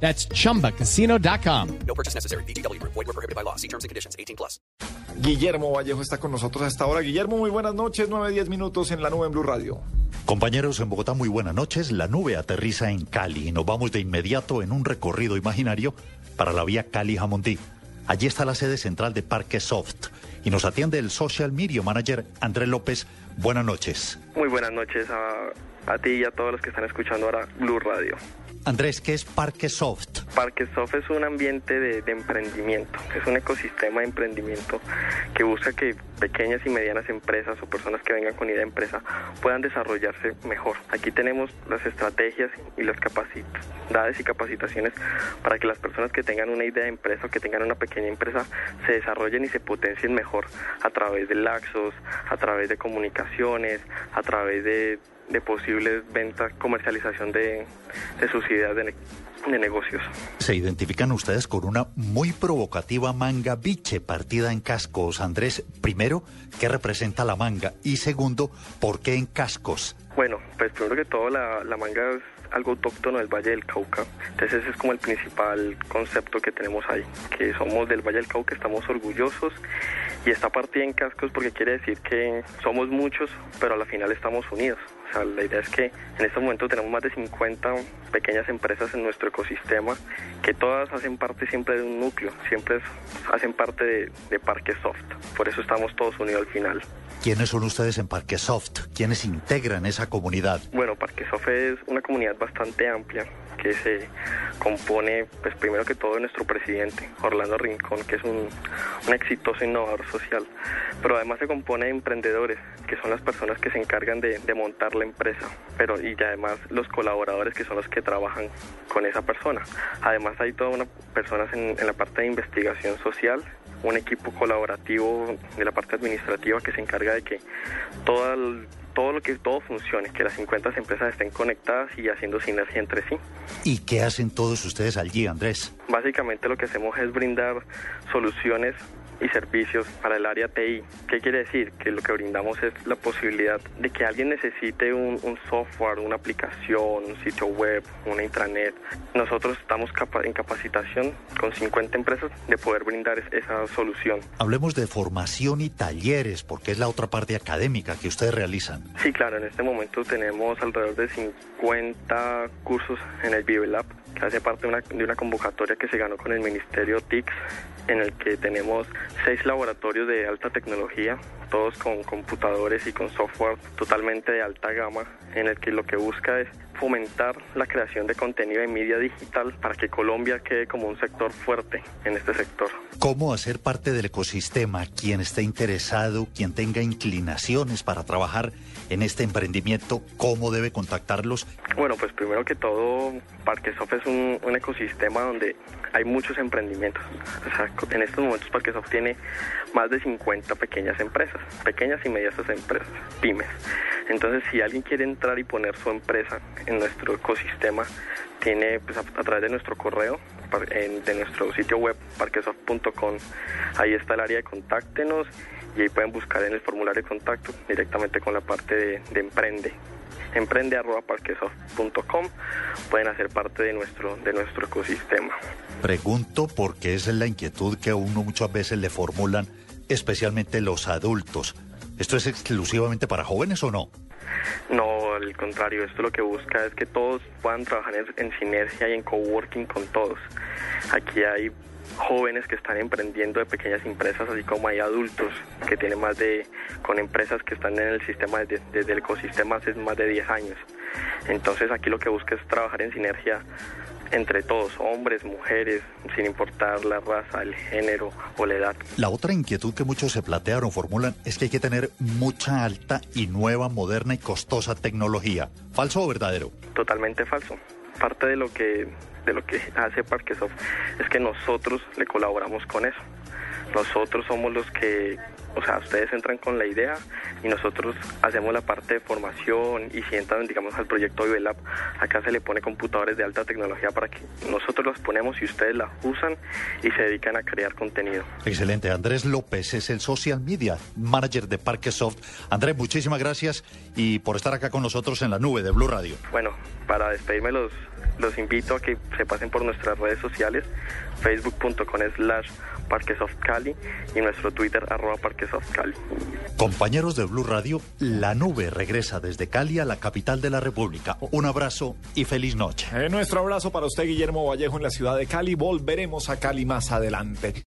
That's chumbacasino.com. No purchase necessary. BGW. Void were prohibited by law. See terms and conditions. 18 plus. Guillermo Vallejo está con nosotros a esta hora. Guillermo, muy buenas noches. 9-10 minutos en la nube en Blue Radio. Compañeros en Bogotá, muy buenas noches. La nube aterriza en Cali y nos vamos de inmediato en un recorrido imaginario para la vía Cali-Jamundí. Allí está la sede central de Parque Soft y nos atiende el Social Media Manager Andrés López. Buenas noches. Muy buenas noches a, a ti y a todos los que están escuchando ahora Blue Radio. Andrés, ¿qué es Parque Soft? Parque Soft es un ambiente de, de, emprendimiento, es un ecosistema de emprendimiento que busca que pequeñas y medianas empresas o personas que vengan con idea de empresa puedan desarrollarse mejor. Aquí tenemos las estrategias y las capacidades y capacitaciones para que las personas que tengan una idea de empresa o que tengan una pequeña empresa se desarrollen y se potencien mejor a través de laxos, a través de comunicaciones, a través de de posibles ventas, comercialización de, de sus ideas de, de, negocios. Se identifican ustedes con una muy provocativa manga biche partida en cascos. Andrés, primero, ¿qué representa la manga? Y segundo, ¿por qué en cascos? Bueno, pues primero que todo la, la manga es algo autóctono del Valle del Cauca. Entonces ese es como el principal concepto que tenemos ahí, que somos del Valle del Cauca, estamos orgullosos y está partida en cascos porque quiere decir que somos muchos, pero a la final estamos unidos. O sea, la idea es que en este momento tenemos más de 50 pequeñas empresas en nuestro ecosistema que todas hacen parte siempre de un núcleo, siempre hacen parte de, de Parque Soft. Por eso estamos todos unidos al final. ¿Quiénes son ustedes en Parque Soft? ¿Quiénes integran esa comunidad? Bueno, Parque Soft es una comunidad bastante amplia que se compone, pues primero que todo, de nuestro presidente, Orlando Rincón, que es un, un exitoso innovador social, pero además se compone de emprendedores, que son las personas que se encargan de, montar la empresa, pero y además los colaboradores que son los que trabajan con esa persona. Además hay todas unas personas en la parte de investigación social, un equipo colaborativo de la parte administrativa que se encarga de que todo el, todo lo que todo funcione, que las 50 empresas estén conectadas y haciendo sinergia entre sí. ¿Y qué hacen todos ustedes allí, Andrés? Básicamente lo que hacemos es brindar soluciones y servicios para el área TI. ¿Qué quiere decir? Que lo que brindamos es la posibilidad de que alguien necesite un, un software, una aplicación, un sitio web, una intranet. Nosotros estamos capa en capacitación con 50 empresas de poder brindar esa solución. Hablemos de formación y talleres, porque es la otra parte académica que ustedes realizan. Sí, claro, en este momento tenemos alrededor de 50 cursos en el BibleLab que hace parte de una, de una convocatoria que se ganó con el Ministerio TICS, en el que tenemos seis laboratorios de alta tecnología, todos con computadores y con software totalmente de alta gama, en el que lo que busca es fomentar la creación de contenido de media digital para que Colombia quede como un sector fuerte en este sector. ¿Cómo hacer parte del ecosistema? Quien esté interesado, quien tenga inclinaciones para trabajar en este emprendimiento, ¿cómo debe contactarlos? Bueno, pues primero que todo, Parquesoft es un, un ecosistema donde hay muchos emprendimientos. O sea, en estos momentos Parquesoft tiene más de 50 pequeñas empresas, pequeñas y medianas empresas, pymes. Entonces, si alguien quiere entrar y poner su empresa en nuestro ecosistema, tiene pues, a, través de nuestro correo, en, de nuestro sitio web, parquesoft.com, ahí está el área de contáctenos y ahí pueden buscar en el formulario de contacto directamente con la parte de, de emprende emprende.parquesoft.com pueden hacer parte de nuestro, de nuestro ecosistema. Pregunto porque esa es la inquietud que a uno muchas veces le formulan, especialmente los adultos. ¿Esto es exclusivamente para jóvenes o no? No, al contrario, esto lo que busca es que todos puedan trabajar en, sinergia y en coworking con todos. Aquí hay jóvenes que están emprendiendo de pequeñas empresas, así como hay adultos que tienen más de, con empresas que están en el sistema, desde el ecosistema hace más de 10 años. Entonces aquí lo que busca es trabajar en sinergia entre todos, hombres, mujeres, sin importar la raza, el género o la edad. La otra inquietud que muchos se plantean o formulan es que hay que tener mucha alta y nueva, moderna y costosa tecnología. ¿Falso o verdadero? Totalmente falso. Parte de lo que de lo que hace Parquesoft es que nosotros le colaboramos con eso. Nosotros somos los que o sea, ustedes entran con la idea y nosotros hacemos la parte de formación y si entran, digamos, al proyecto Vivelab, acá se le pone computadores de alta tecnología para que nosotros los ponemos y ustedes la usan y se dedican a crear contenido. Excelente. Andrés López es el social media manager de Parquesoft. Andrés, muchísimas gracias y por estar acá con nosotros en la nube de Blue Radio. Bueno, para despedirme los, los invito a que se pasen por nuestras redes sociales, facebook.com slash Cali y nuestro Twitter arroba Cali. Compañeros de Blue Radio, la nube regresa desde Cali a la capital de la República. Un abrazo y feliz noche. Eh, nuestro abrazo para usted, Guillermo Vallejo, en la ciudad de Cali. Volveremos a Cali más adelante.